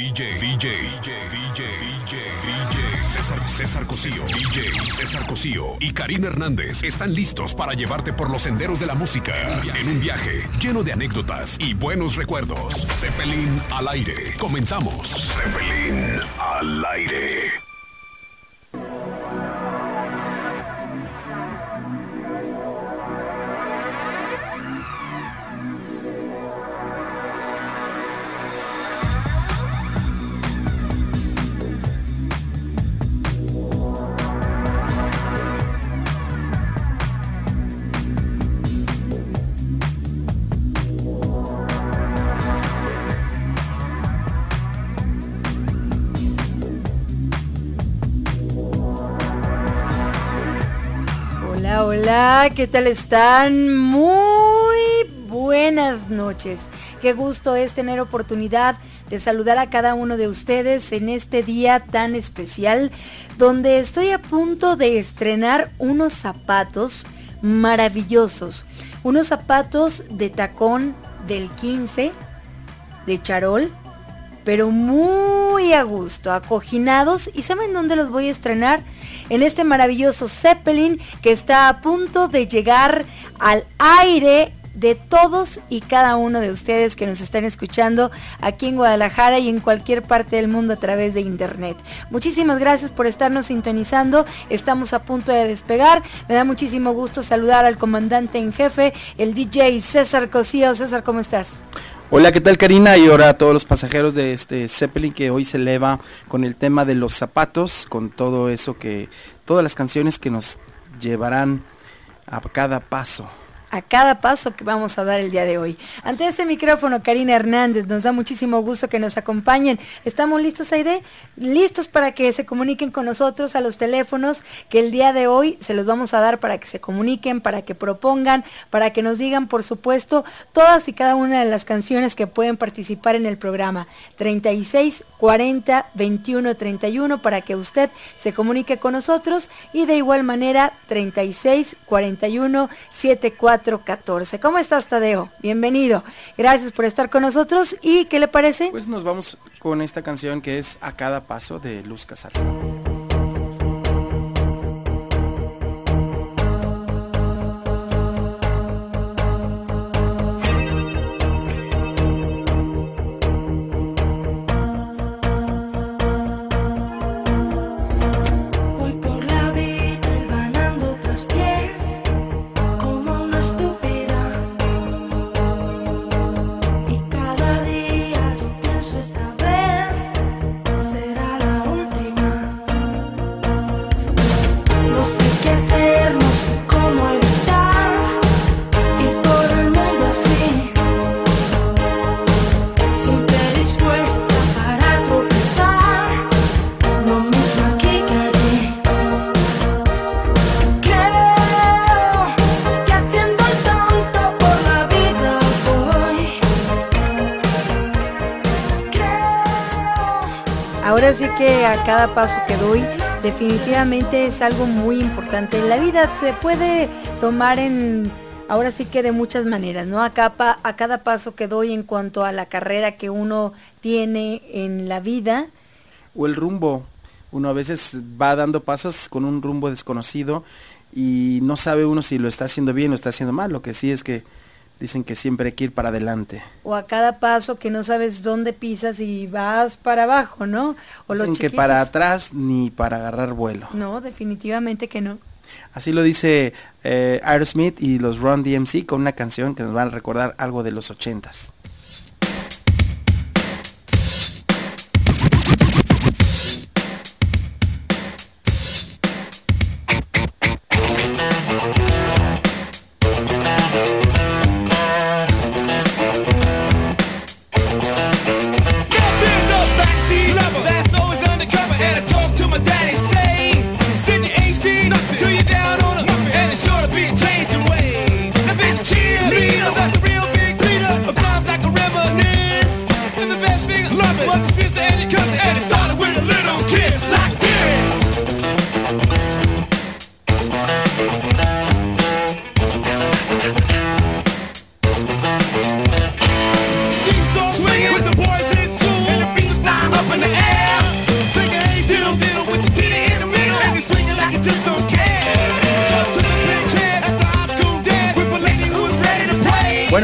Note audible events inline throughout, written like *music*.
DJ, DJ, DJ, DJ, DJ, César, César Cosío, DJ César Cosío y Karina Hernández están listos para llevarte por los senderos de la música en un viaje lleno de anécdotas y buenos recuerdos. Zeppelin al aire. Comenzamos. Zeppelin al aire. ¿Qué tal están? Muy buenas noches. Qué gusto es tener oportunidad de saludar a cada uno de ustedes en este día tan especial donde estoy a punto de estrenar unos zapatos maravillosos. Unos zapatos de tacón del 15 de charol, pero muy a gusto, acoginados. ¿Y saben dónde los voy a estrenar? En este maravilloso Zeppelin que está a punto de llegar al aire de todos y cada uno de ustedes que nos están escuchando aquí en Guadalajara y en cualquier parte del mundo a través de internet. Muchísimas gracias por estarnos sintonizando. Estamos a punto de despegar. Me da muchísimo gusto saludar al comandante en jefe, el DJ César Cosío. César, ¿cómo estás? Hola, ¿qué tal Karina? Y ahora a todos los pasajeros de este Zeppelin que hoy se eleva con el tema de los zapatos, con todo eso que, todas las canciones que nos llevarán a cada paso a cada paso que vamos a dar el día de hoy. Ante este micrófono, Karina Hernández, nos da muchísimo gusto que nos acompañen. ¿Estamos listos, Aide? Listos para que se comuniquen con nosotros a los teléfonos que el día de hoy se los vamos a dar para que se comuniquen, para que propongan, para que nos digan, por supuesto, todas y cada una de las canciones que pueden participar en el programa. 36 40 21 31 para que usted se comunique con nosotros y de igual manera 36 41 74 14. ¿Cómo estás, Tadeo? Bienvenido. Gracias por estar con nosotros. ¿Y qué le parece? Pues nos vamos con esta canción que es A cada paso de Luz Casal. Sí que a cada paso que doy definitivamente es algo muy importante. En la vida se puede tomar en, ahora sí que de muchas maneras, ¿no? A cada, a cada paso que doy en cuanto a la carrera que uno tiene en la vida. O el rumbo. Uno a veces va dando pasos con un rumbo desconocido y no sabe uno si lo está haciendo bien o está haciendo mal. Lo que sí es que dicen que siempre hay que ir para adelante. O a cada paso que no sabes dónde pisas y vas para abajo, ¿no? O dicen que para atrás ni para agarrar vuelo. No, definitivamente que no. Así lo dice eh, Aerosmith y los Run DMC con una canción que nos van a recordar algo de los ochentas.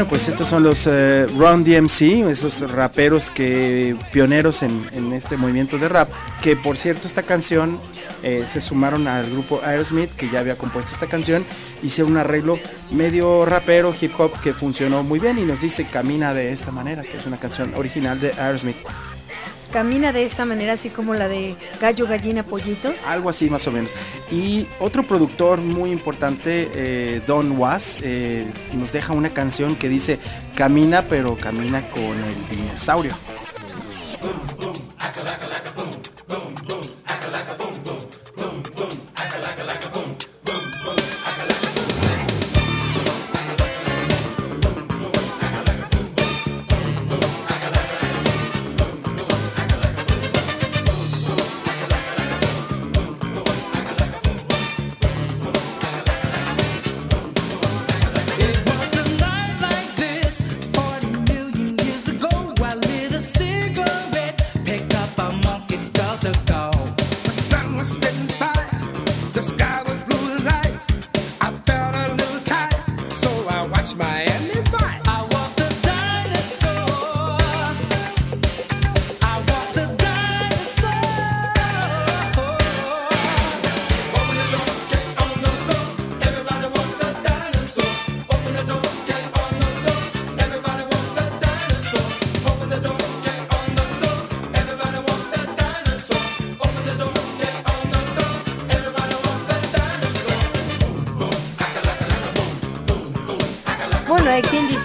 Pues estos son los eh, Run DMC, esos raperos que pioneros en, en, este movimiento de rap, que por cierto esta canción eh, se sumaron al grupo Aerosmith que ya había compuesto esta canción, hicieron un arreglo medio rapero hip hop que funcionó muy bien y nos dice Camina de esta manera, que es una canción original de Aerosmith camina de esta manera, así como la de Gallo, Gallina, Pollito. Algo así más o menos. Y otro productor muy importante, eh, Don Was, eh, nos deja una canción que dice, camina pero camina con el dinosaurio.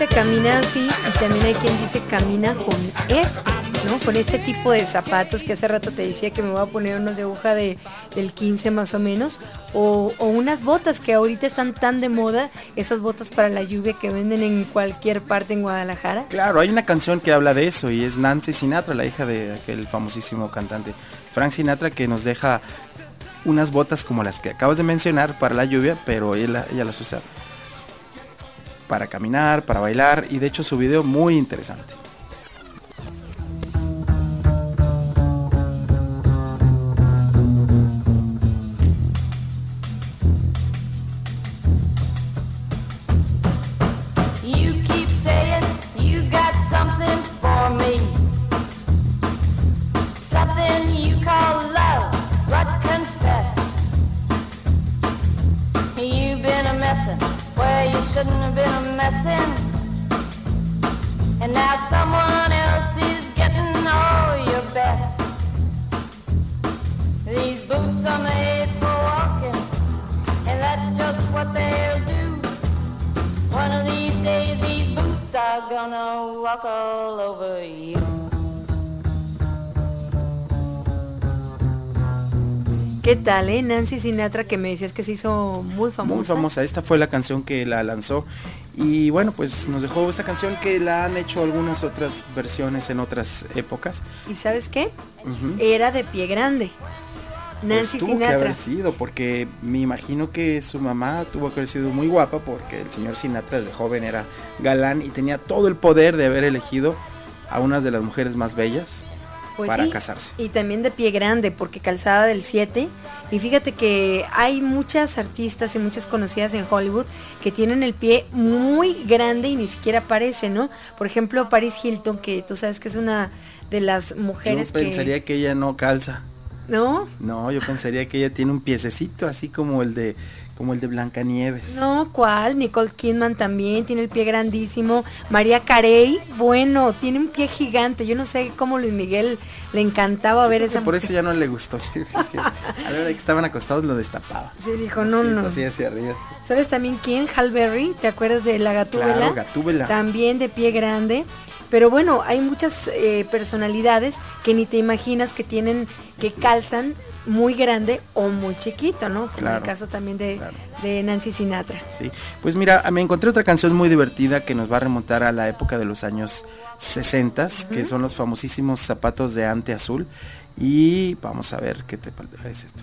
Camina así y también hay quien dice camina con este, ¿no? Con este tipo de zapatos que hace rato te decía que me voy a poner unos de aguja de, del 15 más o menos, o, unas botas que ahorita están tan de moda, esas botas para la lluvia que venden en cualquier parte en Guadalajara. Claro, hay una canción que habla de eso y es Nancy Sinatra, la hija de aquel famosísimo cantante Frank Sinatra que nos deja unas botas como las que acabas de mencionar para la lluvia, pero ella, ella las usa para caminar, para bailar y de hecho su video muy interesante. ¿Qué tal, eh? Nancy Sinatra, que me decías que se hizo muy famosa. Muy famosa, esta fue la canción que la lanzó. Y bueno, pues nos dejó esta canción que la han hecho algunas otras versiones en otras épocas. ¿Y sabes qué? Era de pie grande. Pues Nancy tuvo Sinatra. que haber sido, porque me imagino que su mamá tuvo que haber sido muy guapa, porque el señor Sinatra desde joven era galán y tenía todo el poder de haber elegido a una de las mujeres más bellas pues para casarse. Y también de pie grande, porque calzada del 7. Y fíjate que hay muchas artistas y muchas conocidas en Hollywood que tienen el pie muy grande y ni siquiera parece, ¿no? Por ejemplo, Paris Hilton, que tú sabes que es una de las mujeres Yo pensaría que ella no calza. ¿No? No, yo pensaría que ella tiene un piececito así como el de como el de Blancanieves. No, ¿cuál? Nicole Kidman también tiene el pie grandísimo. María Carey, bueno, tiene un pie gigante. Yo no sé cómo Luis Miguel le encantaba ver esa Por eso ya no le gustó. *laughs* a la hora que estaban acostados lo destapaba. Sí, dijo, no, no. Así hacia arriba. ¿Sabes también quién? Hal Berry, ¿te acuerdas de la gatúbela? Claro, gatúbela. También de pie grande. Pero bueno, hay muchas eh, personalidades que ni te imaginas que tienen, que calzan muy grande o muy chiquito, ¿no? Como el caso también de, Nancy Sinatra. Sí, pues mira, me encontré otra canción muy divertida que nos va a remontar a la época de los años 60, que son los famosísimos zapatos de ante azul. Y vamos a ver qué te parece esto.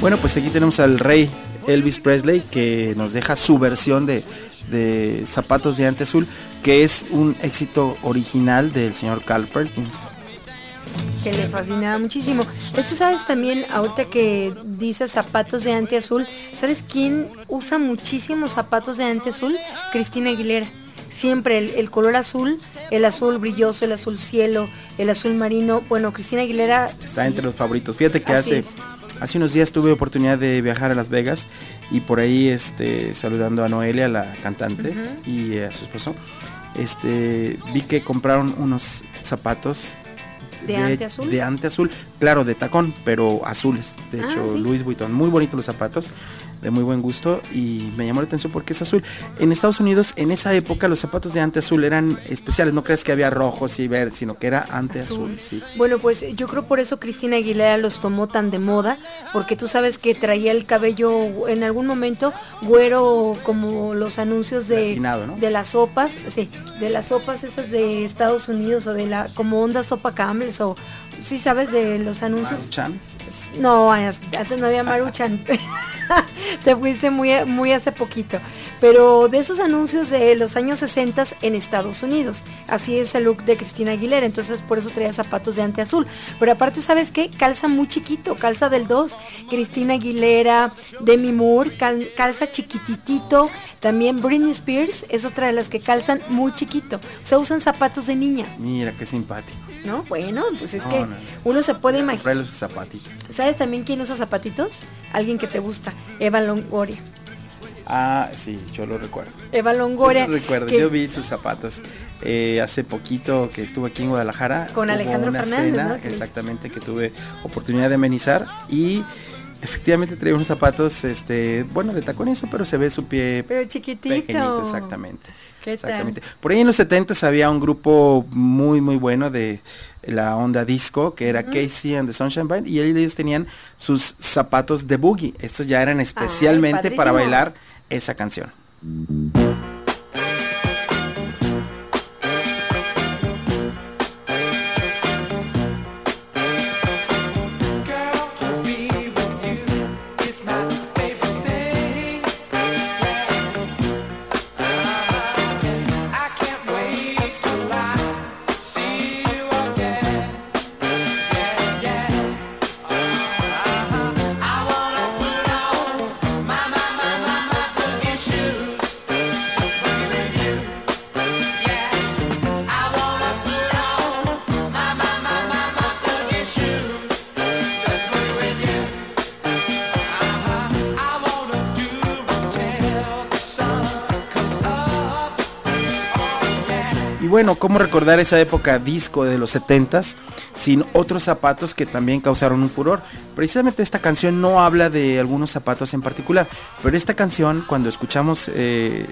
Bueno, pues aquí tenemos al rey Elvis Presley que nos deja su versión de, de Zapatos de Ante Azul, que es un éxito original del señor Carl Perkins que le fascinaba muchísimo. De hecho, sabes también, ahorita que dices zapatos de ante azul, ¿sabes quién usa muchísimos zapatos de ante azul? Cristina Aguilera. Siempre el, color azul, el azul brilloso, el azul cielo, el azul marino. Bueno, Cristina Aguilera... Está entre los favoritos. Fíjate que hace, hace unos días tuve oportunidad de viajar a Las Vegas y por ahí este, saludando a Noelia, la cantante, y a su esposo, este, vi que compraron unos zapatos ¿De, ante azul? De ante azul, claro, de tacón, pero azules. De ah, hecho, Luis Vuitton, muy bonitos los zapatos de muy buen gusto y me llamó la atención porque es azul. En Estados Unidos, en esa época, los zapatos de ante azul eran especiales. No crees que había rojos y verde, sino que era ante azul. sí. Bueno, pues yo creo por eso Cristina Aguilera los tomó tan de moda, porque tú sabes que traía el cabello en algún momento güero como los anuncios de, de las sopas, sí, de las sopas esas de Estados Unidos o de la como onda sopa Campbell's o sí sabes de los anuncios. Maruchan. No, antes no había Maruchan. *laughs* Te fuiste muy, muy hace poquito. Pero de esos anuncios de los años 60 en Estados Unidos. Así es el look de Cristina Aguilera. Entonces por eso traía zapatos de ante azul. Pero aparte, ¿sabes qué? Calza muy chiquito, calza del 2. Cristina Aguilera, Demi Moore, calza chiquititito. También Britney Spears es otra de las que calzan muy chiquito. O sea, usan zapatos de niña. Mira, qué simpático. ¿No? Bueno, pues es que uno se puede imaginar. los zapatitos. ¿Sabes también quién usa zapatitos? Alguien que te gusta. Eva Longoria. Ah, sí, yo lo recuerdo. Eva Longoria. Yo recuerdo, yo vi sus zapatos eh, hace poquito que estuve aquí en Guadalajara. Con Alejandro Fernández, Exactamente, que tuve oportunidad de amenizar y efectivamente traía unos zapatos, este, bueno, de tacón eso, pero se ve su pie pero chiquitito. exactamente. exactamente. Por ahí en los 70 había un grupo muy, muy bueno de la onda disco, que era Casey and the Sunshine Band, y ellos tenían sus zapatos de boogie. Estos ya eran especialmente para bailar esa canción. Bueno, ¿cómo recordar esa época disco de los 70s sin otros zapatos que también causaron un furor? Precisamente esta canción no habla de algunos zapatos en particular, pero esta canción, cuando escuchamos eh,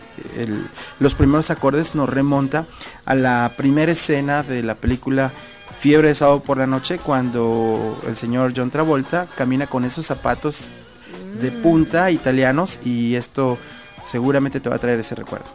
los primeros acordes, nos remonta a la primera escena de la película Fiebre de sábado por la noche, cuando el señor John Travolta camina con esos zapatos de punta italianos y esto seguramente te va a traer ese recuerdo.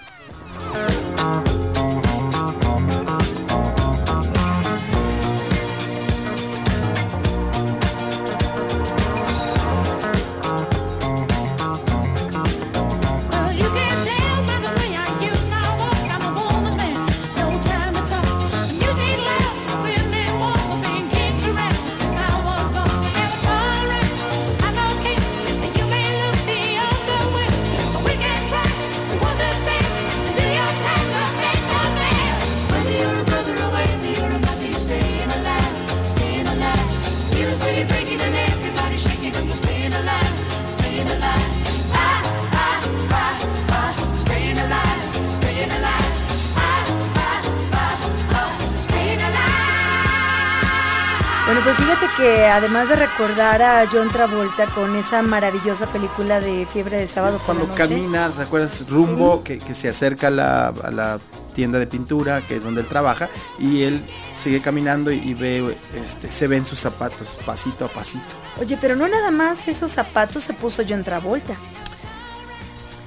Además de recordar a John Travolta con esa maravillosa película de Fiebre de Sábado Es cuando camina, ¿te acuerdas? Rumbo, que, que, se acerca a la, a la, tienda de pintura, que es donde él trabaja, y él sigue caminando y, y ve, este, se ven sus zapatos, pasito a pasito. Oye, pero no nada más esos zapatos se puso John Travolta.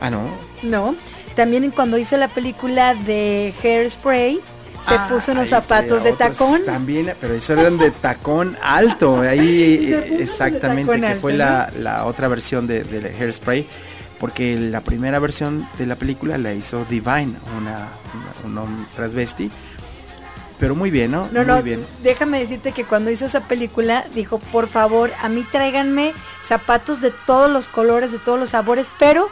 Ah, no. No, también cuando hizo la película de Hairspray, se ah, puso unos zapatos de tacón. También, pero eso eran de tacón alto. Ahí *laughs* exactamente, que fue la, la, otra versión de, de, Hairspray. Porque la primera versión de la película la hizo Divine, una, una un transvesti. Pero muy bien, ¿no? No, muy no, bien. déjame decirte que cuando hizo esa película dijo, por favor, a mí tráiganme zapatos de todos los colores, de todos los sabores, pero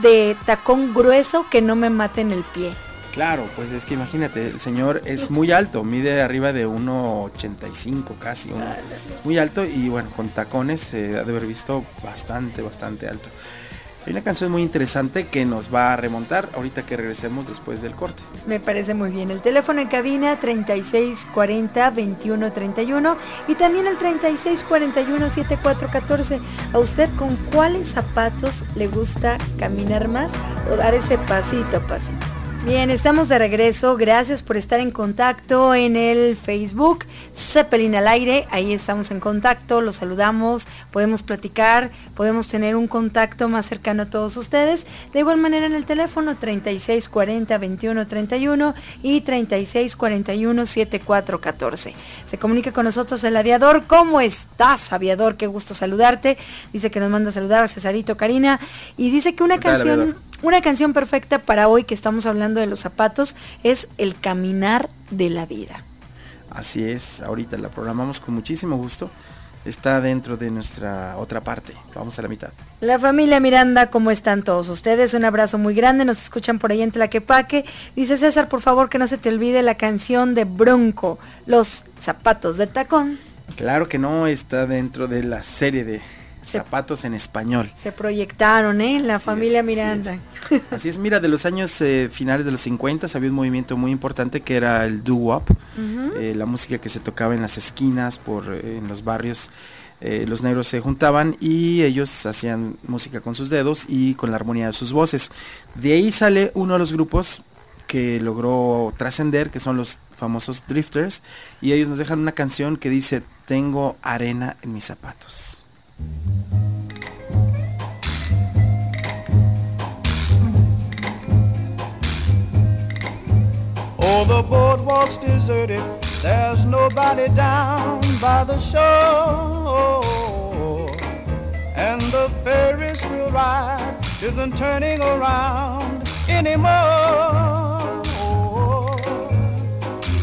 de tacón grueso que no me maten el pie. Claro, pues es que imagínate, el señor es muy alto, mide arriba de 1,85 casi, uno, es muy alto y bueno, con tacones se ha de haber visto bastante, bastante alto. Hay una canción muy interesante que nos va a remontar ahorita que regresemos después del corte. Me parece muy bien. El teléfono en cabina 3640 2131 y también el 3641 7414. ¿A usted con cuáles zapatos le gusta caminar más o dar ese pasito a pasito? Bien, estamos de regreso. Gracias por estar en contacto en el Facebook Zeppelin al aire. Ahí estamos en contacto, los saludamos, podemos platicar, podemos tener un contacto más cercano a todos ustedes. De igual manera en el teléfono 3640 2131 y 3641 7414. Se comunica con nosotros el aviador. ¿Cómo estás, aviador? Qué gusto saludarte. Dice que nos manda a saludar a Cesarito Karina y dice que una canción una canción perfecta para hoy que estamos hablando de los zapatos es El Caminar de la Vida. Así es, ahorita la programamos con muchísimo gusto. Está dentro de nuestra otra parte. Vamos a la mitad. La familia Miranda, ¿cómo están todos ustedes? Un abrazo muy grande. Nos escuchan por ahí en Tlaquepaque. Dice César, por favor, que no se te olvide la canción de Bronco, Los zapatos de tacón. Claro que no, está dentro de la serie de zapatos en español. Se proyectaron, ¿eh? La familia Miranda. Así es. mira, de los años eh, finales de los 50 había un movimiento muy importante que era el doo-wop, eh, la música que se tocaba en las esquinas, por eh, en los barrios. los negros se juntaban y ellos hacían música con sus dedos y con la armonía de sus voces. De ahí sale uno de los grupos que logró trascender, que son los famosos Drifters, y ellos nos dejan una canción que dice, tengo arena en mis zapatos. Oh, the boardwalk's deserted. There's nobody down by the shore. And the Ferris wheel ride isn't turning around anymore.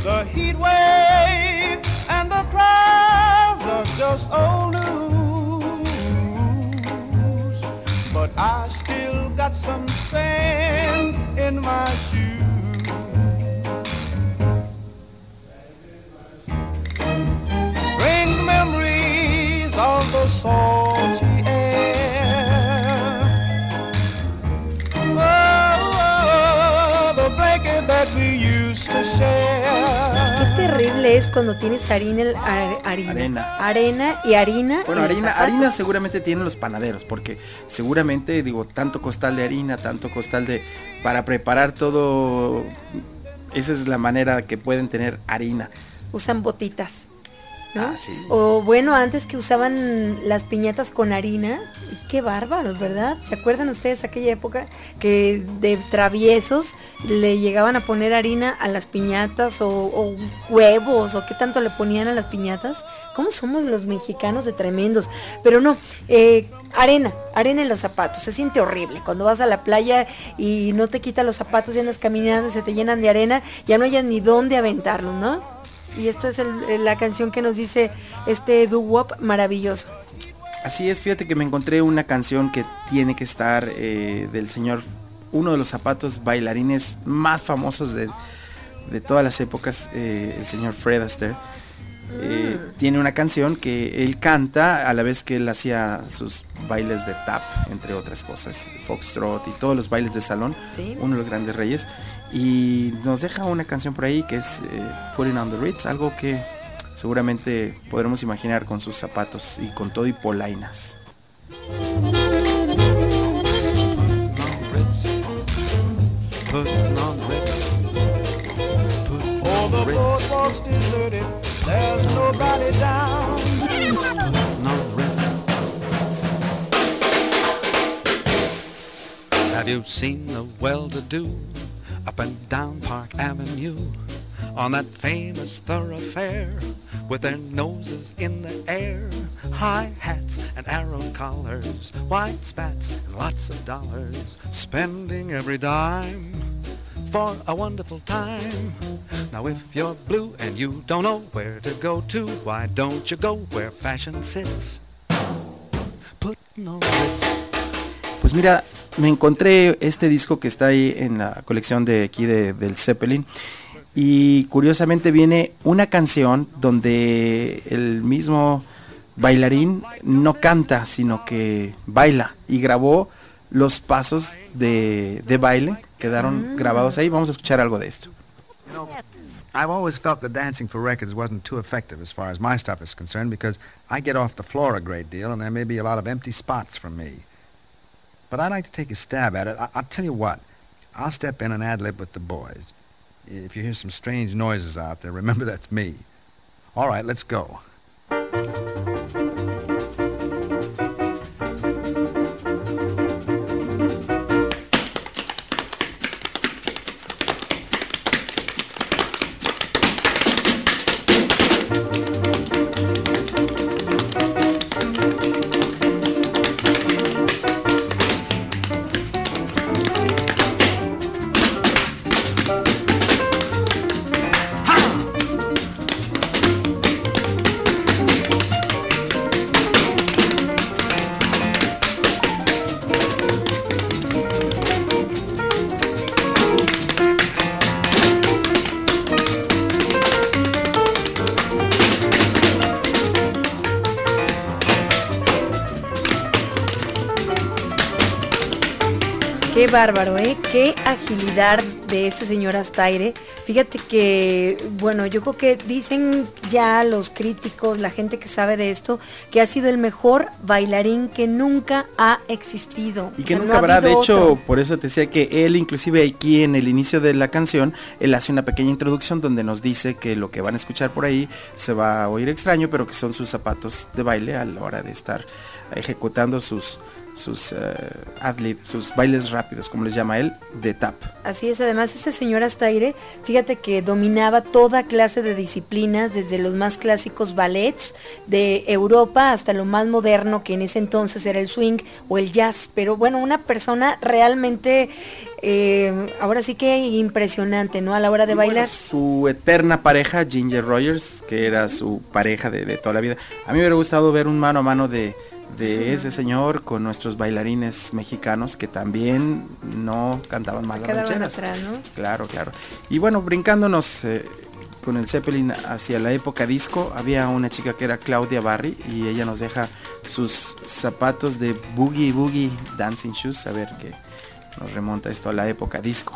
The heat wave and the crowds are just old news. But I still got some sand in my shoes. Brings memories of the salty es cuando tienes harina, harina, arena. arena y harina. Bueno, harina, harina seguramente tienen los panaderos, porque seguramente digo tanto costal de harina, tanto costal de para preparar todo. Esa es la manera que pueden tener harina. Usan botitas. Ah, o bueno, antes que usaban las piñatas con harina, qué bárbaros, ¿verdad? ¿Se acuerdan ustedes aquella época que de traviesos le llegaban a poner harina a las piñatas o, huevos o qué tanto le ponían a las piñatas? ¿Cómo somos los mexicanos de tremendos? Pero no, eh, arena, arena en los zapatos, se siente horrible. Cuando vas a la playa y no te quitas los zapatos y andas caminando y se te llenan de arena, ya no hayas ni dónde aventarlos, ¿no? Y esta es la canción que nos dice este doo-wop maravilloso. Así es, fíjate que me encontré una canción que tiene que estar eh, del señor, uno de los zapatos bailarines más famosos de, todas las épocas, eh, el señor Fred Astaire. Eh, mm. tiene una canción que él canta a la vez que él hacía sus bailes de tap, entre otras cosas, foxtrot y todos los bailes de salón, uno de los grandes reyes y nos deja una canción por ahí que es eh, Putting on the Ritz, algo que seguramente podremos imaginar con sus zapatos y con todo y polainas. Have you seen the well-to-do up and down Park Avenue on that famous thoroughfare with their noses in the air, high hats and arrow collars, white spats and lots of dollars, spending every dime for a wonderful time. Now if you're blue and you don't know where to go to, why don't you go where fashion sits? Putting on. Pues mira, me encontré este disco que está ahí en la colección de aquí de, del Zeppelin y curiosamente viene una canción donde el mismo bailarín no canta sino que baila y grabó los pasos de, de baile quedaron grabados ahí. Vamos a escuchar algo de esto. You know, I've always felt that dancing for records wasn't too effective as far as my stuff is concerned because I get off the floor a great deal and there may be a lot of empty spots for me. But I'd like to take a stab at it. I- I'll tell you what. I'll step in and ad-lib with the boys. If you hear some strange noises out there, remember that's me. All right, let's go. Qué bárbaro, ¿eh? Qué agilidad de este señor Astaire. Fíjate que, bueno, yo creo que dicen ya los críticos, la gente que sabe de esto, que ha sido el mejor bailarín que nunca ha existido. Y O que sea, nunca no habrá, de hecho, otro. por eso te decía que él inclusive aquí en el inicio de la canción, él hace una pequeña introducción donde nos dice que lo que van a escuchar por ahí se va a oír extraño, pero que son sus zapatos de baile a la hora de estar ejecutando sus sus eh, ad-lib, sus bailes rápidos, como les llama él, de tap. Así es, además este señor Astaire, fíjate que dominaba toda clase de disciplinas, desde los más clásicos ballets de Europa hasta lo más moderno que en ese entonces era el swing o el jazz. Pero bueno, una persona realmente, eh, ahora sí que impresionante, ¿no? A la hora de Y bueno, bailar. su eterna pareja, Ginger Rogers, que era su pareja de, de toda la vida. A mí me hubiera gustado ver un mano a mano de, de ese señor con nuestros bailarines mexicanos que también no cantaban mal Se las rancheras. atrás, ¿no? Claro, claro. Y bueno, brincándonos eh, con el Zeppelin hacia la época disco, había una chica que era Claudia Barry y ella nos deja sus zapatos de Boogie Boogie Dancing Shoes, a ver que nos remonta esto a la época disco.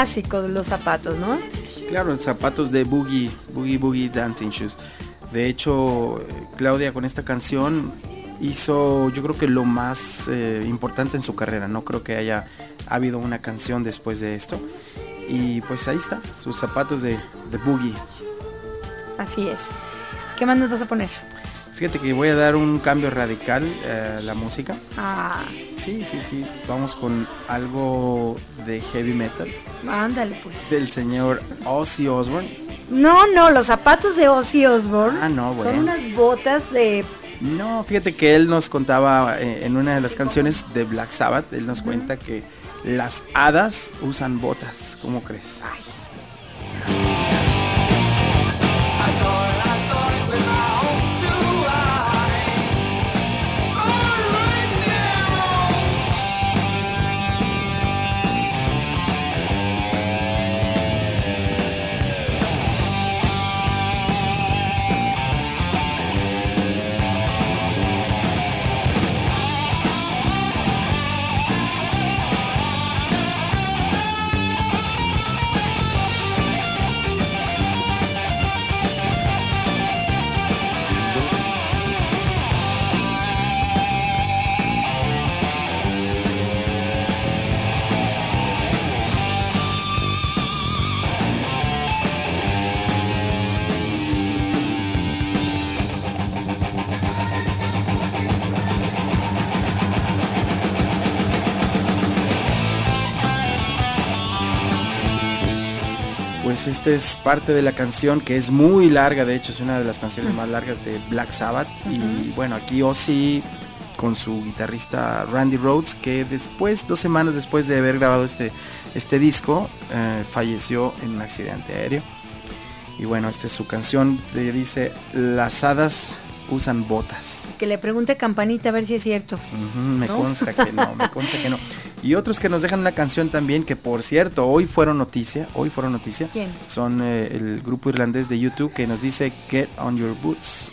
Clásico de los zapatos, ¿no? Claro, zapatos de Boogie, Boogie Boogie Dancing Shoes. De hecho, Claudia con esta canción hizo yo creo que lo más eh, importante en su carrera. No creo que haya habido una canción después de esto. Y pues ahí está, sus zapatos de, de Boogie. Así es. ¿Qué más nos vas a poner? Fíjate que voy a dar un cambio radical eh, a la música. Ah, Sí, sí, sí. Vamos con algo de heavy metal ándale pues. del señor Ozzy Osbourne. No, no, los zapatos de Ozzy Osbourne Ah, no, bueno. son unas botas de... No, fíjate que él nos contaba eh, en una de las canciones de Black Sabbath, él nos cuenta que las hadas usan botas. ¿Cómo crees? Pues esta es parte de la canción que es muy larga, de hecho es una de las canciones más largas de Black Sabbath. Y bueno, aquí Ozzy con su guitarrista Randy Rhodes, que después, dos semanas después de haber grabado este, este disco, eh, falleció en un accidente aéreo. Y bueno, esta es su canción, que dice, las hadas usan botas. Que le pregunte Campanita a ver si es cierto. Me ¿No? consta que no, me *laughs* consta que no. Y otros que nos dejan una canción también que por cierto hoy fueron noticia, hoy fueron noticia. ¿Quién? Son eh, el grupo irlandés de YouTube que nos dice Get on your boots.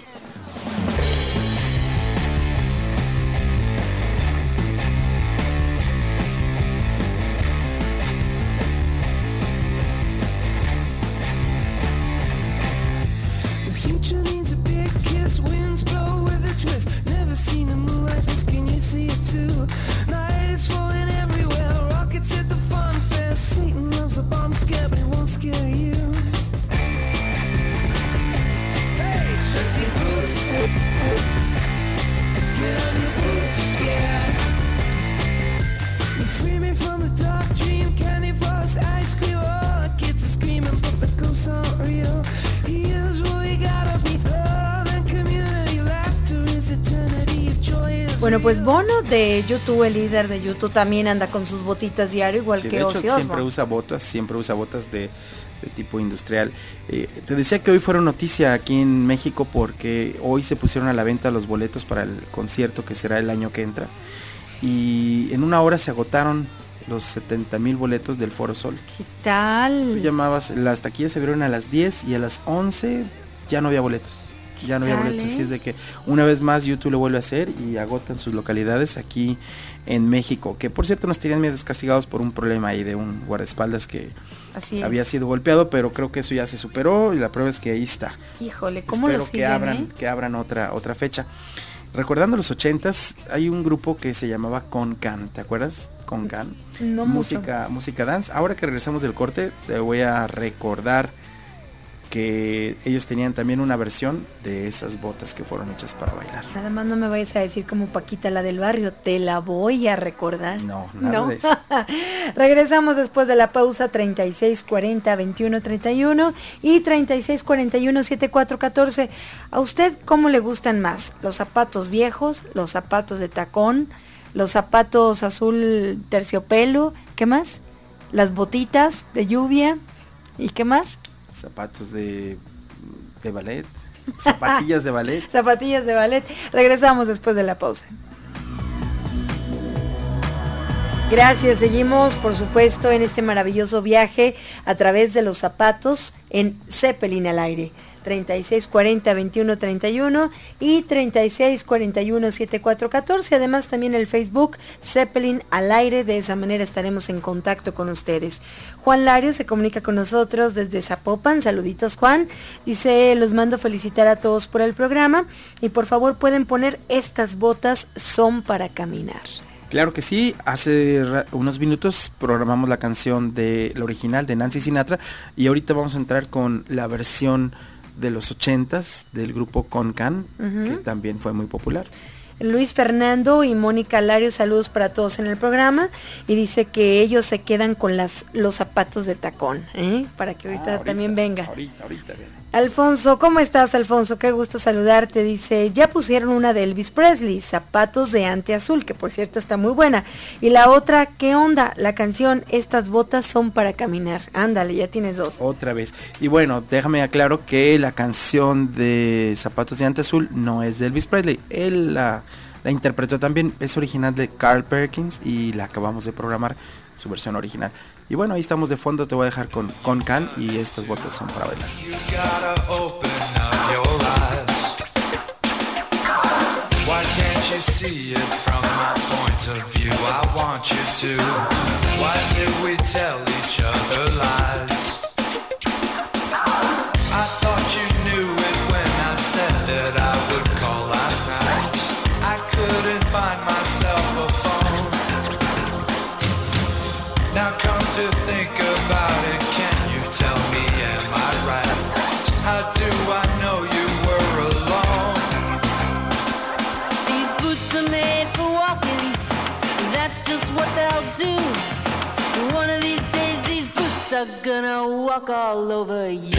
Pues. Bono de YouTube, el líder de YouTube, también anda con sus botitas diario, igual Sí, que de hecho Ozzy siempre usa botas, siempre usa botas de, de tipo industrial. Eh, te decía que hoy fueron noticia aquí en México porque hoy se pusieron a la venta los boletos para el concierto que será el año que entra. Y en una hora se agotaron los 70 mil boletos del Foro Sol. ¿Qué Tú tal? llamabas, las taquillas se abrieron a las 10 y a las 11 ya no había boletos. Ya no había boletos. Así es de que una vez más YouTube lo vuelve a hacer y agotan sus localidades aquí en México. Que por cierto nos tenían medios castigados por un problema ahí de un guardaespaldas que Así había sido golpeado, pero creo que eso ya se superó y la prueba es que ahí está. Híjole, ¿cómo Espero lo que siguen, abran, eh? que abran otra, otra fecha. Recordando los ochentas, hay un grupo que se llamaba Concan, ¿te acuerdas? Concan. No mucho. música, música dance. Ahora que regresamos del corte, te voy a recordar que ellos tenían también una versión de esas botas que fueron hechas para bailar. Nada más no me vayas a decir como Paquita la del barrio, te la voy a recordar. No, *laughs* nada de eso. *laughs* Regresamos después de la pausa 3640 2131 y 3641 7414. ¿A usted cómo le gustan más? ¿Los zapatos viejos, los zapatos de tacón, los zapatos azul terciopelo? ¿Qué más? Las botitas de lluvia ¿y qué más? Zapatos de, de ballet, zapatillas de ballet. *laughs* Zapatillas de ballet. Regresamos después de la pausa. Gracias, seguimos por supuesto en este maravilloso viaje a través de los zapatos en Zeppelin al aire. 3640 2131 y 3641 7414. Además también el Facebook Zeppelin al aire. De esa manera estaremos en contacto con ustedes. Juan Lario se comunica con nosotros desde Zapopan. Saluditos Juan. Dice, los mando felicitar a todos por el programa y por favor pueden poner estas botas son para caminar. Claro que sí, hace unos minutos programamos la canción de la original de Nancy Sinatra y ahorita vamos a entrar con la versión de los ochentas del grupo Concan, que también fue muy popular. Luis Fernando y Mónica Lario, saludos para todos en el programa. Y dice que ellos se quedan con las, los zapatos de tacón, ¿eh? para que ahorita, Ah, también venga. Ahorita, ahorita, bien. Alfonso, ¿cómo estás, Alfonso? Qué gusto saludarte. Dice, ya pusieron una de Elvis Presley, zapatos de ante azul, que por cierto está muy buena. Y la otra, ¿qué onda? La canción, estas botas son para caminar. Ándale, ya tienes dos. Otra vez. Y bueno, déjame aclaro que la canción de Zapatos de Ante Azul no es de Elvis Presley. Él la, la interpretó también, es original de Carl Perkins y la acabamos de programar, su versión original. Y bueno, ahí estamos de fondo, te voy a dejar con, con Can y estas botas son para bailar. Are gonna walk all over you.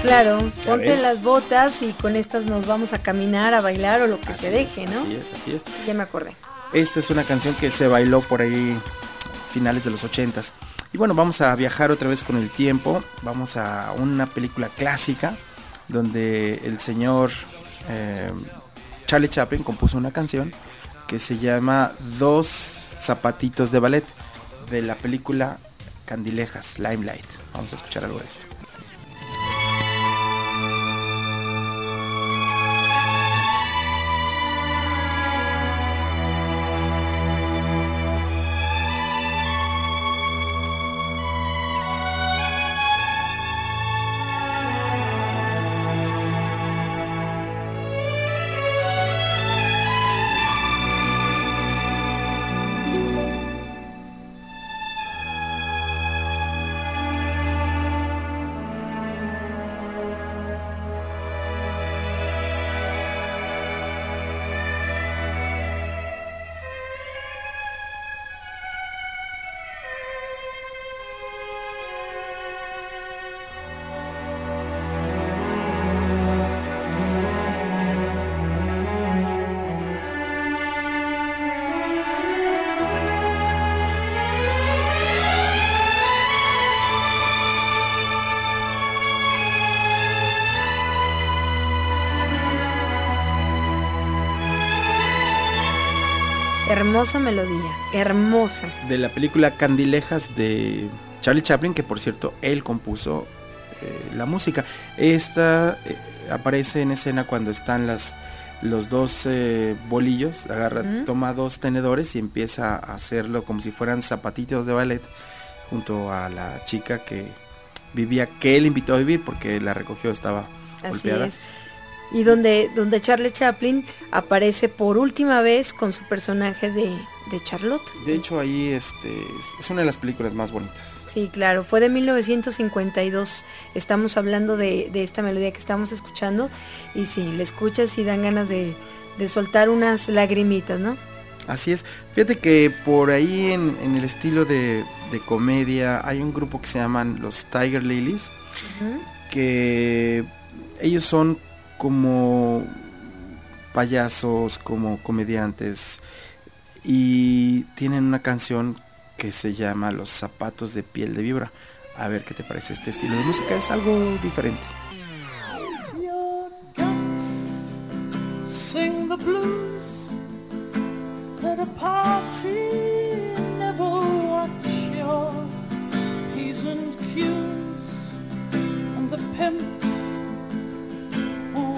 Claro, ponte las botas y con estas nos vamos a caminar, a bailar o lo que se deje, ¿no? Así es, así es. Ya me acordé. Esta es una canción que se bailó por ahí finales de los ochentas. Y bueno, vamos a viajar otra vez con el tiempo. Vamos a una película clásica donde el señor eh, Charlie Chaplin compuso una canción que se llama Dos zapatitos de ballet de la película Candilejas, Limelight. Vamos a escuchar algo de esto. Hermosa melodía, hermosa. de la película Candilejas de Charlie Chaplin, que por cierto él compuso eh, la música. Esta eh, aparece en escena cuando están las los dos eh, bolillos, agarra, toma dos tenedores y empieza a hacerlo como si fueran zapatitos de ballet junto a la chica que vivía, que él invitó a vivir porque la recogió, estaba Así golpeada. es. Y donde, donde Charlie Chaplin aparece por última vez con su personaje de, de Charlotte. De hecho ahí este, es, una de las películas más bonitas. Sí, claro, fue de 1952. Estamos hablando de, de esta melodía que estamos escuchando. Y si la escuchas y dan ganas de, de soltar unas lagrimitas, ¿no? Así es. Fíjate que por ahí en, en el estilo de, de comedia hay un grupo que se llaman los Tiger Lilies, que ellos son como payasos, como comediantes, y tienen una canción que se llama Los zapatos de piel de vibra. A ver qué te parece este estilo de música, es algo diferente. and the pimps.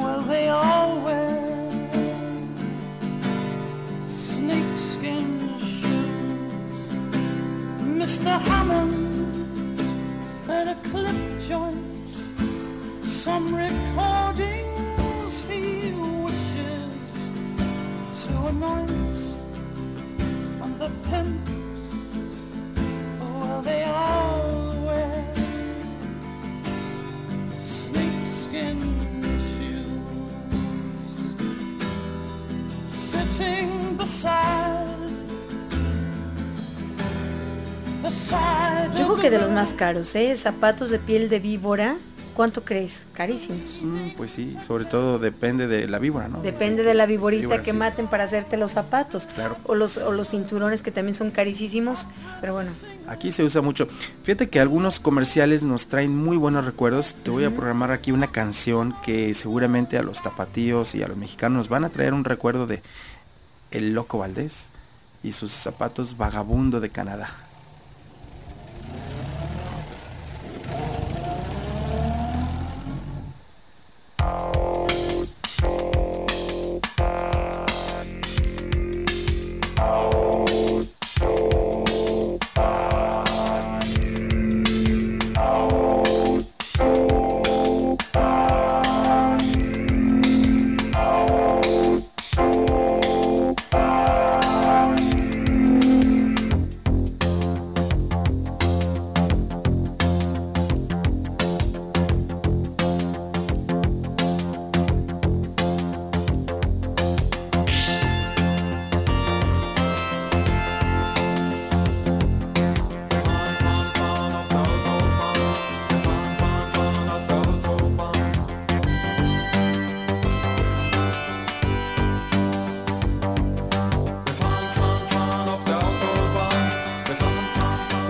Well, they all wear snakeskin shoes. Mr. Hammond at a clip joint some recordings he wishes to anoint and the pimps well they all wear sitting Yo creo que de los más caros, ¿eh? Zapatos de piel de víbora, ¿cuánto crees? Carísimos. Mm, pues sí, sobre todo depende de la víbora, ¿no? Depende de la víborita que maten para hacerte los zapatos. Claro. O los, o los cinturones que también son carísimos, pero bueno. Aquí se usa mucho. Fíjate que algunos comerciales nos traen muy buenos recuerdos. Te voy a programar aquí una canción que seguramente a los tapatíos y a los mexicanos van a traer un recuerdo de el Loco Valdés y sus zapatos vagabundo de Canadá.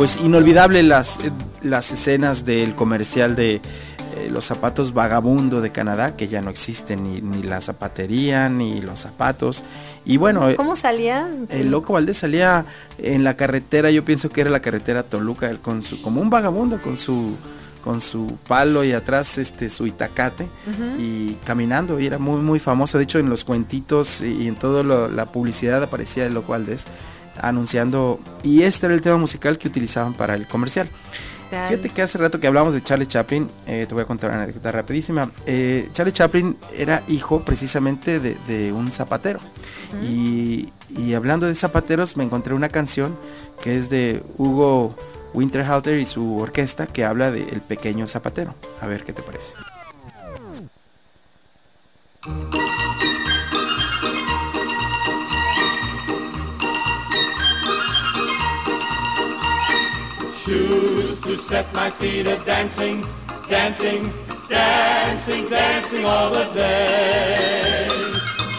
Pues inolvidable las, eh, las escenas del comercial de eh, los zapatos vagabundo de Canadá, que ya no existen, ni, ni la zapatería, ni los zapatos. Y bueno, eh, ¿cómo salía? el loco Valdés salía en la carretera, yo pienso que era la carretera Toluca, él con su, como un vagabundo con su con su palo y atrás este su itacate y caminando y era muy muy famoso de hecho en los cuentitos y en toda la publicidad aparecía el loco Valdés anunciando y este era el tema musical que utilizaban para el comercial Tal. Fíjate que hace rato que hablamos de Charlie Chaplin, eh, te voy a contar una anécdota rapidísima. Eh, Charlie Chaplin era hijo precisamente de, de un zapatero. y, y hablando de zapateros, me encontré una canción que es de Hugo Winterhalter y su orquesta que habla de El pequeño zapatero. A ver qué te parece. Shoes to set my feet a dancing, dancing, dancing, dancing all the day.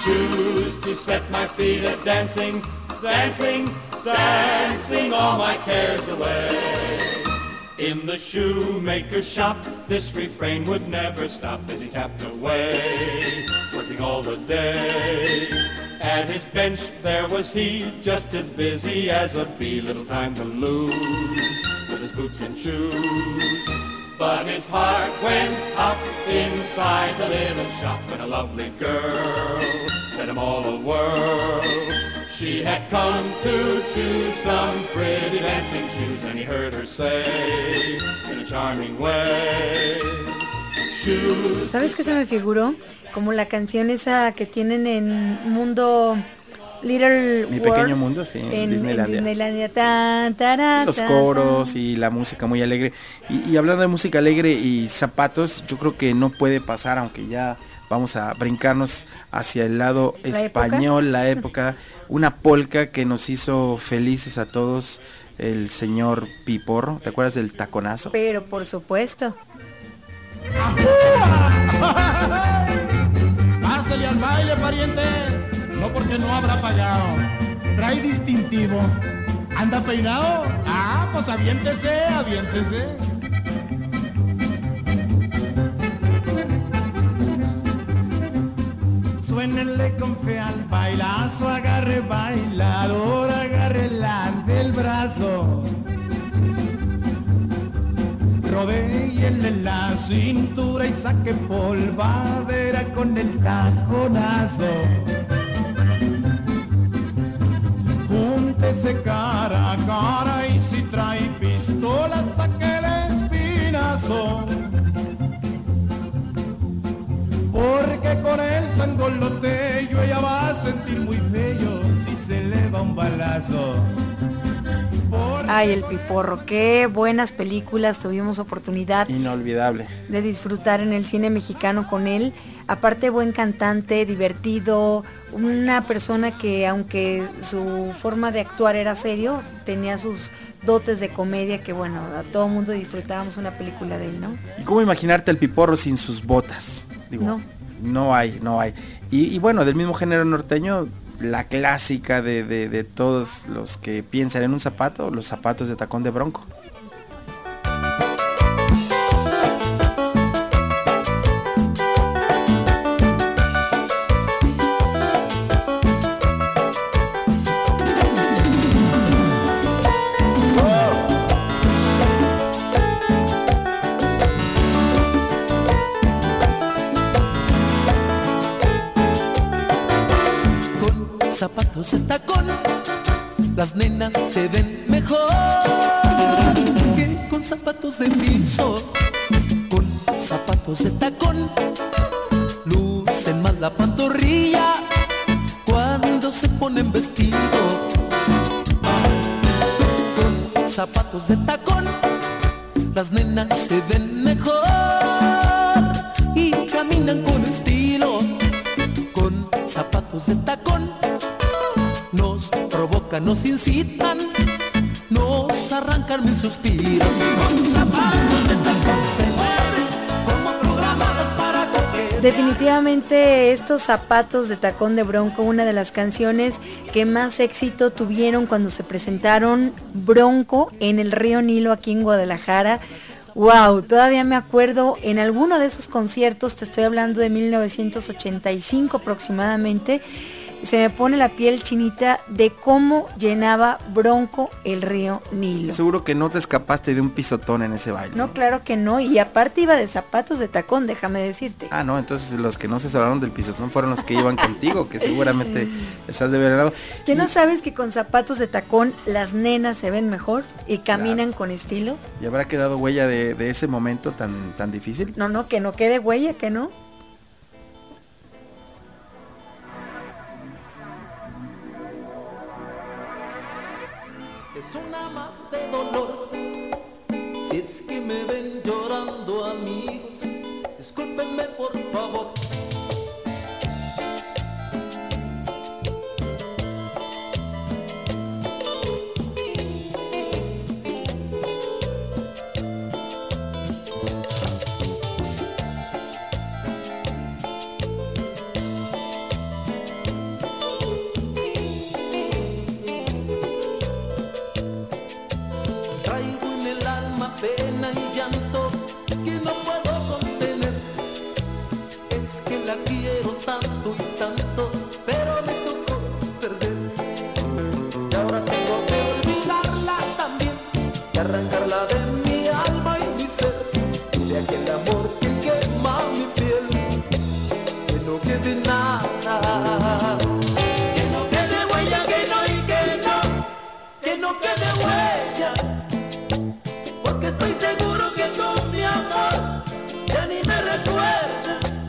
Shoes to set my feet a dancing, dancing, dancing all my cares away. In the shoemaker's shop, this refrain would never stop as he tapped away, working all the day. At his bench there was he, just as busy as a bee, little time to lose with his boots and shoes. But his heart went up inside the little shop when a lovely girl set him all a whirl. She had come to choose some pretty dancing shoes, and he heard her say in a charming way, Shoes. ¿Sabes qué se me figuró? Como la canción esa que tienen en Mundo Little Mi World, pequeño mundo, sí, en en, en Disneylandia. Disneylandia. Tan, tará, Los tan, coros y la música muy alegre. Y, y hablando de música alegre y zapatos, yo creo que no puede pasar, aunque ya vamos a brincarnos hacia el lado ¿La época? español, la época, una polca que nos hizo felices a todos el señor Piporro. ¿Te acuerdas del taconazo? Pero por supuesto. *laughs* Pásale al baile, pariente. No porque no habrá pagado. Trae distintivo. ¿Anda peinado? Ah, pues aviéntese, aviéntese. Suénenle con fe al bailazo, agarre bailador, agarre del brazo. Rodéenle la cintura y saque polvadera con el taconazo. Júntese cara a cara y si trae pistola saque el espinazo. Porque con el sangoloteyo ella va a sentir muy feo si se le va un balazo. Ay, el Piporro, qué buenas películas tuvimos oportunidad Inolvidable. de disfrutar en el cine mexicano con él. Aparte, buen cantante, divertido, una persona que aunque su forma de actuar era serio, tenía sus dotes de comedia que bueno, a todo mundo disfrutábamos una película de él, ¿no? ¿Y cómo imaginarte al piporro sin sus botas? Digo, No. No hay, no hay. Y, y bueno, del mismo género norteño, la clásica de, de- todos los que piensan en un zapato, los zapatos de tacón de bronco. Se ven mejor que con zapatos de piso. Con zapatos de tacón, lucen más la pantorrilla cuando se ponen vestido. Con zapatos de tacón, las nenas se ven mejor y caminan con estilo con zapatos de tacón. Nos provocan, nos arrancan Definitivamente estos zapatos de tacón de bronco, una de las canciones que más éxito tuvieron cuando se presentaron Bronco en el río Nilo aquí en Guadalajara. Wow, todavía me acuerdo en alguno de esos conciertos, te estoy hablando de 1985 aproximadamente, se me pone la piel chinita de cómo llenaba Bronco el río Nilo. Seguro que no te escapaste de un pisotón en ese baile. No, claro que no, y aparte iba de zapatos de tacón, déjame decirte. Ah, no, entonces los que no se salvaron del pisotón fueron los que iban contigo, que seguramente *laughs* estás de verdad. ¿Que no sabes que con zapatos de tacón las nenas se ven mejor y caminan con estilo? ¿Y habrá quedado huella de, de ese momento tan, tan difícil? No, no, que no quede huella, que no. Por favor.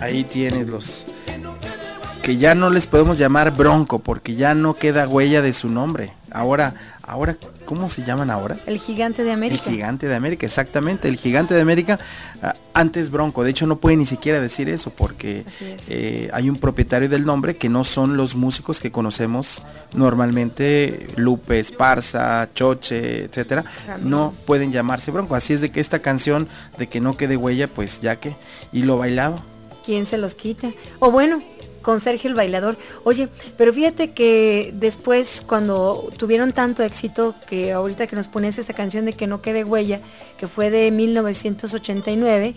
Ahí tienes los que ya no les podemos llamar bronco porque ya no queda huella de su nombre. Ahora, ahora, ¿cómo se llaman ahora? El gigante de El América. gigante de América, exactamente, el gigante de América, ah, antes Bronco, de hecho no puede ni siquiera decir eso porque es. eh, hay un propietario del nombre que no son los músicos que conocemos normalmente, Lupe, Esparza, Choche, etcétera, no pueden llamarse Bronco, así es de que esta canción de que no quede huella, pues ya que, y lo bailado, ¿Quién se los quita? O bueno, con Sergio el bailador. Oye, pero fíjate que después cuando tuvieron tanto éxito que ahorita que nos pones esta canción de que no quede huella, que fue de 1989,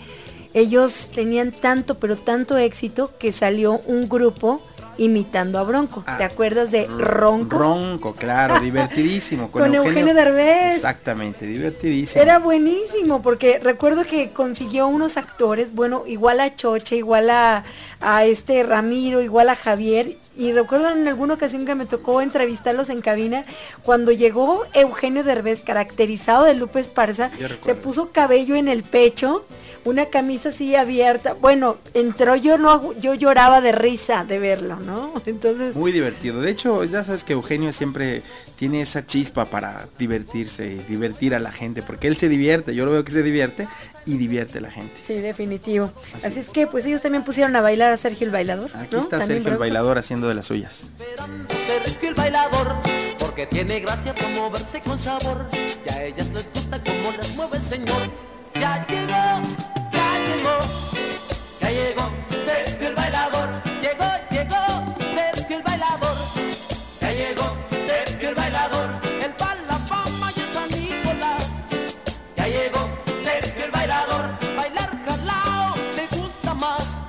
ellos tenían tanto pero tanto éxito que salió un grupo imitando a Bronco. ¿Te acuerdas de Ronco? Ronco, claro, *laughs* divertidísimo. Con Eugenio Derbez. Exactamente, divertidísimo. Era buenísimo porque recuerdo que consiguió unos actores, bueno, igual a Choche, igual a, a este Ramiro, igual a Javier. Y recuerdo en alguna ocasión que me tocó entrevistarlos en cabina, cuando llegó Eugenio Derbez, caracterizado de Lupe Esparza, se puso cabello en el pecho, una camisa así abierta. Bueno, entró yo no yo lloraba de risa de verlo, ¿no? *laughs* Entonces, Muy divertido. De hecho, ya sabes que Eugenio siempre tiene esa chispa para divertirse y divertir a la gente, porque él se divierte, yo lo veo que se divierte y divierte a la gente. sí, definitivo. Así, es que pues ellos también pusieron a bailar a Sergio el bailador. Aquí ¿no? está Sergio el bailador haciendo de las suyas. Sergio el bailador, porque porque tiene gracia para moverse con sabor. Y a ellas les gusta cómo las mueve el señor. Ya llegó, ya llegó, ya llegó Sergio el bailador. Llegó, llegó Sergio el bailador. Ya llegó Sergio el bailador. El la fama y el San Nicolás. Ya llegó Sergio el bailador. Bailar jalao le gusta más.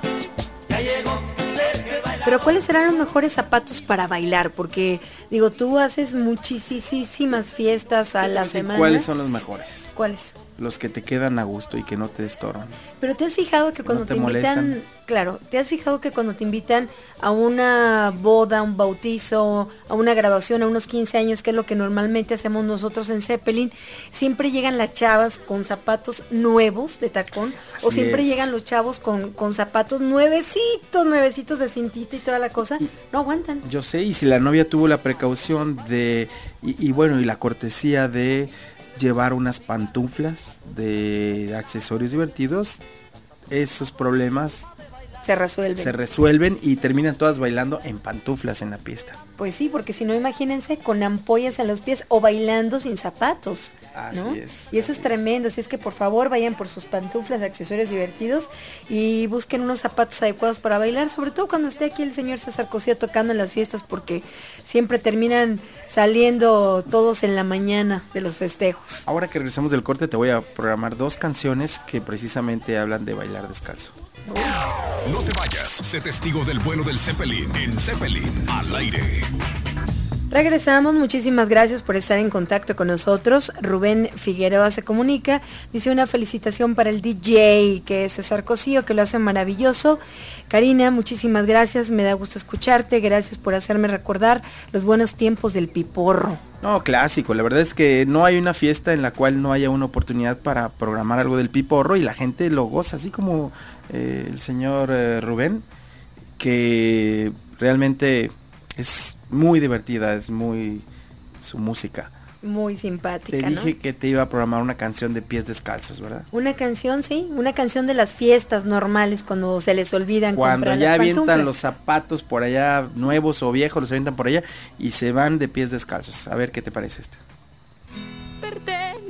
Ya llegó Sergio el bailador. Pero ¿cuáles serán los mejores zapatos para bailar? Porque, digo, tú haces muchísimas fiestas a la semana. ¿Cuáles son los mejores? ¿Cuáles? Los que te quedan a gusto y que no te estorban. Pero te has fijado que cuando te te, invitan, claro, te has fijado que cuando te invitan a una boda, un bautizo, a una graduación, a unos 15 años, que es lo que normalmente hacemos nosotros en Zeppelin, siempre llegan las chavas con zapatos nuevos de tacón, o siempre es. llegan los chavos con, con zapatos nuevecitos, nuevecitos de cintita y toda la cosa, no aguantan. Yo sé, y si la novia tuvo la precaución de, y, y bueno, y la cortesía de llevar unas pantuflas de accesorios divertidos, esos problemas Se resuelven. se resuelven y terminan todas bailando en pantuflas en la pista. Pues sí, porque si no, imagínense con ampollas en los pies o bailando sin zapatos. Así ¿no? es, Y eso es tremendo. Así es que por favor vayan por sus pantuflas, accesorios divertidos y busquen unos zapatos adecuados para bailar, sobre todo cuando esté aquí el señor César Cosío tocando en las fiestas, porque siempre terminan saliendo todos en la mañana de los festejos. Ahora que regresamos del corte te voy a programar dos canciones que precisamente hablan de bailar descalzo. No te vayas, sé testigo del vuelo del Zeppelin en Zeppelin al aire. Regresamos, muchísimas gracias por estar en contacto con nosotros. Rubén Figueroa se comunica, dice una felicitación para el DJ, que es César Cosío, que lo hace maravilloso. Karina, muchísimas gracias, me da gusto escucharte, gracias por hacerme recordar los buenos tiempos del piporro. No, clásico. La verdad es que no hay una fiesta en la cual no haya una oportunidad para programar algo del piporro y la gente lo goza, así como eh, el señor eh, Rubén, que realmente es muy divertida, es muy su música. Muy simpática, Te ¿no? dije que te iba a programar una canción de pies descalzos, ¿verdad? Una canción, sí, una canción de las fiestas normales cuando se les olvidan Cuando comprar ya las avientan pantuflas. los zapatos por allá, nuevos o viejos, los avientan por allá y se van de pies descalzos. A ver qué te parece esta.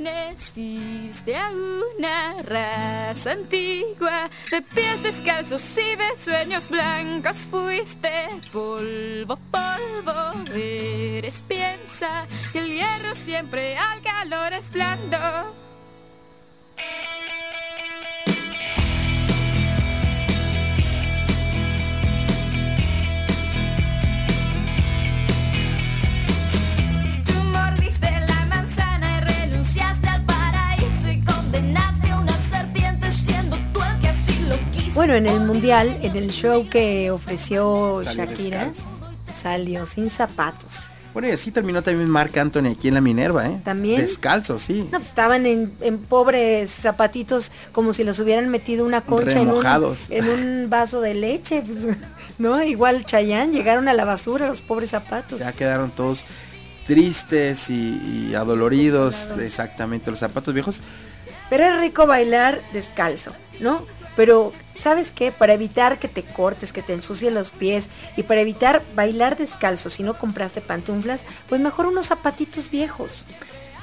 A una raza antigua. De pies descalzos y de sueños blancos fuiste polvo, polvo eres piensa que el hierro siempre al calor es blando Bueno, en el mundial, en el show que ofreció Salió Shakira, descalzo. salió sin zapatos. Bueno, y así terminó también Marc Anthony aquí en la Minerva, ¿eh? ¿También? Descalzo, sí. No, estaban en, en pobres zapatitos como si los hubieran metido una concha en un, Remojados. en un vaso de leche, pues, *laughs* ¿no? Igual Chayán, llegaron a la basura los pobres zapatos. Ya quedaron todos tristes y, y adoloridos, exactamente, los zapatos viejos. Pero es rico bailar descalzo, ¿no? Pero, ¿sabes qué? Para evitar que te cortes, que te ensucien los pies y para evitar bailar descalzo si no compraste pantuflas, pues mejor unos zapatitos viejos.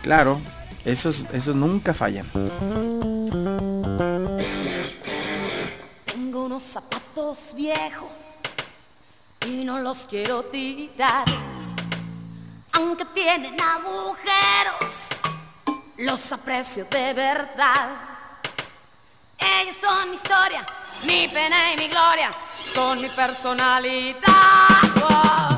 Claro, esos, esos nunca fallan. Tengo unos zapatos viejos y no los quiero tirar. Aunque tienen agujeros, los aprecio de verdad. Ellos son mi historia, mi pena y mi gloria, son mi personalidad. Oh,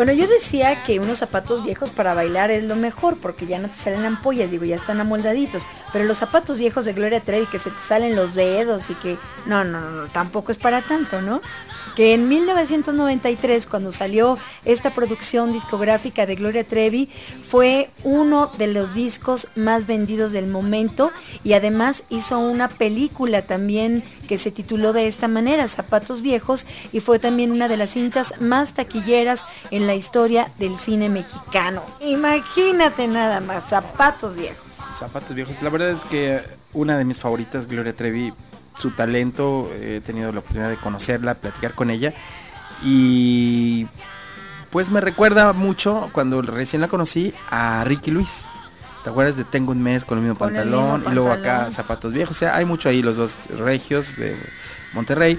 Bueno, yo decía que unos zapatos viejos para bailar es lo mejor porque ya no te salen ampollas, digo, ya están amoldaditos. Pero los zapatos viejos de Gloria Trevi que se te salen los dedos y que no, no, no, tampoco es para tanto, ¿no? Que en 1993, cuando salió esta producción discográfica de Gloria Trevi, fue uno de los discos más vendidos del momento y además hizo una película también que se tituló de esta manera, Zapatos Viejos, y fue también una de las cintas más taquilleras en la historia del cine mexicano. Imagínate nada más, Zapatos Viejos. Zapatos viejos. La verdad es que una de mis favoritas, Gloria Trevi, su talento, he tenido la oportunidad de conocerla, platicar con ella. Y pues me recuerda mucho cuando recién la conocí a Ricky Luis. ¿Te acuerdas de Tengo un mes con el mismo Con el pantalón? Y luego acá zapatos viejos. O sea, hay mucho ahí los dos regios de Monterrey.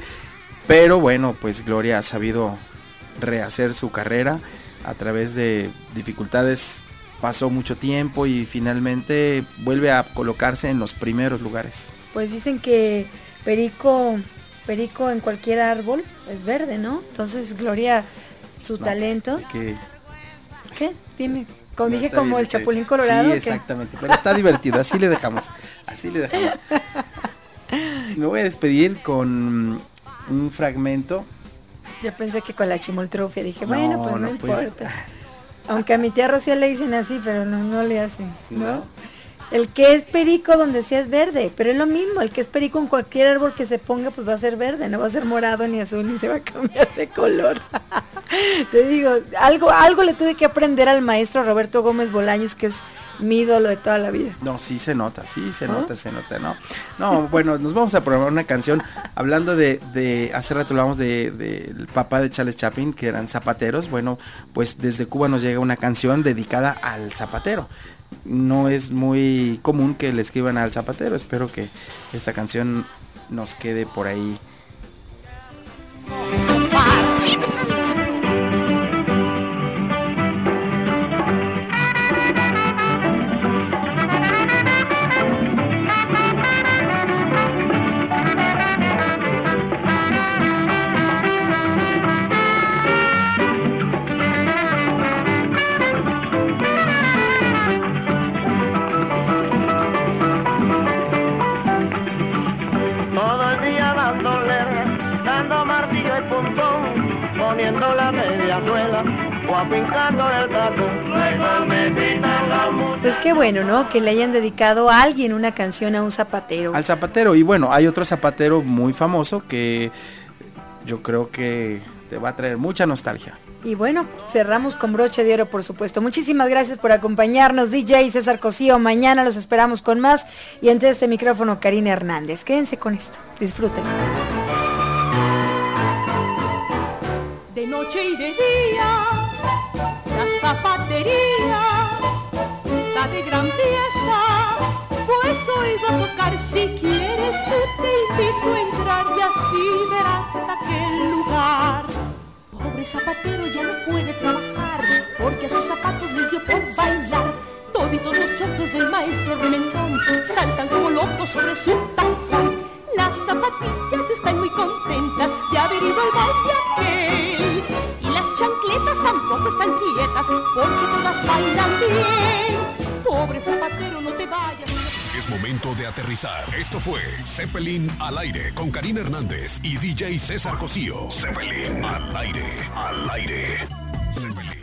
Pero bueno, pues Gloria ha sabido rehacer su carrera a través de dificultades. Pasó mucho tiempo y finalmente vuelve a colocarse en los primeros lugares. Pues dicen que Perico, Perico en cualquier árbol es verde, ¿no? Entonces Gloria, su No, talento. Que ¿Qué? Dime. Como No, dije como bien, el. Chapulín Colorado. Sí, exactamente. Pero está divertido, así le dejamos. Así le dejamos. Me voy a despedir con un fragmento. Yo pensé que con la chimoltrufia dije, No, bueno, pues no, no, pues. importa. Aunque a mi tía Rocío le dicen así, pero no, no le hacen, ¿no? El que es perico donde sea es verde, pero es lo mismo, el que es perico en cualquier árbol que se ponga pues va a ser verde, no va a ser morado ni azul ni se va a cambiar de color. *laughs* Te digo, algo, algo le tuve que aprender al maestro Roberto Gómez Bolaños, que es mi ídolo de toda la vida. No, sí se nota, sí se ¿Ah? nota, se nota, ¿no? No, bueno, nos vamos a programar una canción hablando de, de hace rato hablamos de, del papá de Charles Chaplin, que eran zapateros. Bueno, pues desde Cuba nos llega una canción dedicada al zapatero. No es muy común que le escriban al zapatero. Espero que esta canción nos quede por ahí. Bueno, ¿no? Que le hayan dedicado a alguien una canción a un zapatero. Al zapatero. Y bueno, hay otro zapatero muy famoso que yo creo que te va a traer mucha nostalgia. Y bueno, cerramos con broche de oro, por supuesto. Muchísimas gracias por acompañarnos, DJ César Cosío. Mañana los esperamos con más. Y ante este micrófono, Karina Hernández. Quédense con esto. Disfruten. de noche y de día. La zapatería de gran fiesta, pues oigo tocar si quieres tú te invito a entrar y así verás aquel lugar. Pobre zapatero ya no puede trabajar porque a sus zapatos les dio por bailar. Toditos los choclos del maestro remendón saltan como locos sobre su tacón. Las zapatillas están muy contentas de haber ido al baile aquel. Y las chancletas tampoco están quietas porque todas bailan bien. Pobre zapatero, no te vayas. Es momento de aterrizar. Esto fue Zeppelin al aire con Karina Hernández y DJ César Cosío. Zeppelin al aire, al aire.